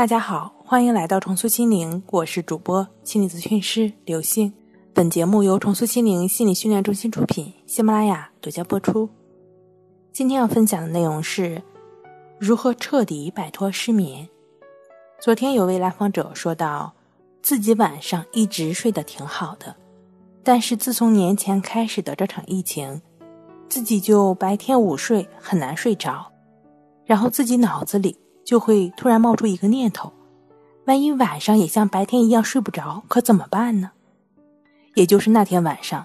大家好，欢迎来到重塑心灵，我是主播心理咨询师刘星。本节目由重塑心灵心理训练中心出品，喜马拉雅独家播出。今天要分享的内容是如何彻底摆脱失眠。昨天有位来访者说到，自己晚上一直睡得挺好的，但是自从年前开始的这场疫情，自己就白天午睡很难睡着，然后自己脑子里。就会突然冒出一个念头：万一晚上也像白天一样睡不着，可怎么办呢？也就是那天晚上，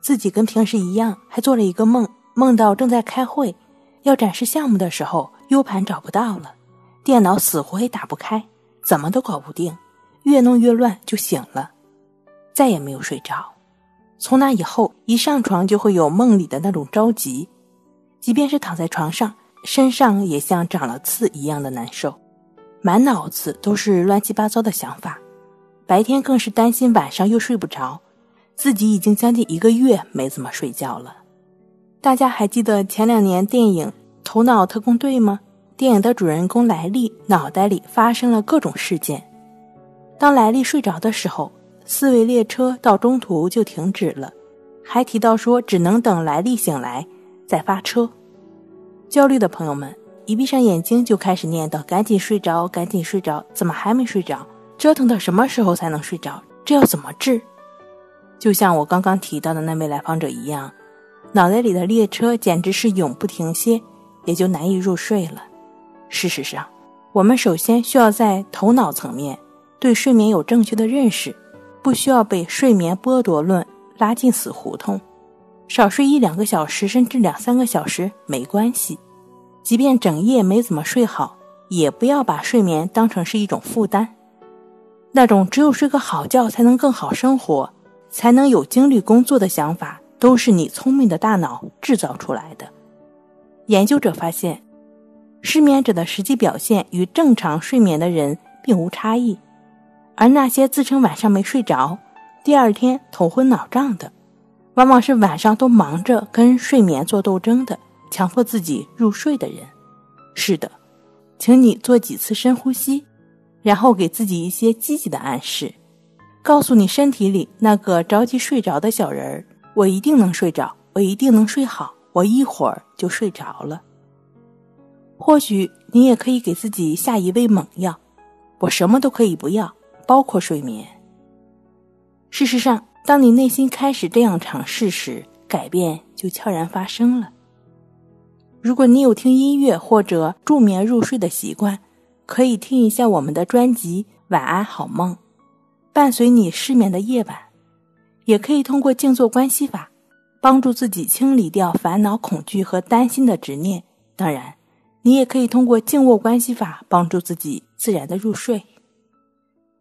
自己跟平时一样，还做了一个梦，梦到正在开会，要展示项目的时候，U 盘找不到了，电脑死活也打不开，怎么都搞不定，越弄越乱，就醒了，再也没有睡着。从那以后，一上床就会有梦里的那种着急，即便是躺在床上。身上也像长了刺一样的难受，满脑子都是乱七八糟的想法，白天更是担心晚上又睡不着，自己已经将近一个月没怎么睡觉了。大家还记得前两年电影《头脑特工队》吗？电影的主人公莱利脑袋里发生了各种事件，当莱利睡着的时候，思维列车到中途就停止了，还提到说只能等莱利醒来再发车。焦虑的朋友们，一闭上眼睛就开始念叨：“赶紧睡着，赶紧睡着，怎么还没睡着？折腾到什么时候才能睡着？这要怎么治？”就像我刚刚提到的那位来访者一样，脑袋里的列车简直是永不停歇，也就难以入睡了。事实上，我们首先需要在头脑层面对睡眠有正确的认识，不需要被睡眠剥夺论拉进死胡同。少睡一两个小时，甚至两三个小时没关系。即便整夜没怎么睡好，也不要把睡眠当成是一种负担。那种只有睡个好觉才能更好生活，才能有精力工作的想法，都是你聪明的大脑制造出来的。研究者发现，失眠者的实际表现与正常睡眠的人并无差异，而那些自称晚上没睡着，第二天头昏脑胀的。往往是晚上都忙着跟睡眠做斗争的，强迫自己入睡的人。是的，请你做几次深呼吸，然后给自己一些积极的暗示，告诉你身体里那个着急睡着的小人儿：“我一定能睡着，我一定能睡好，我一会儿就睡着了。”或许你也可以给自己下一味猛药：“我什么都可以不要，包括睡眠。”事实上。当你内心开始这样尝试时，改变就悄然发生了。如果你有听音乐或者助眠入睡的习惯，可以听一下我们的专辑《晚安好梦》，伴随你失眠的夜晚。也可以通过静坐观息法，帮助自己清理掉烦恼、恐惧和担心的执念。当然，你也可以通过静卧观息法，帮助自己自然的入睡。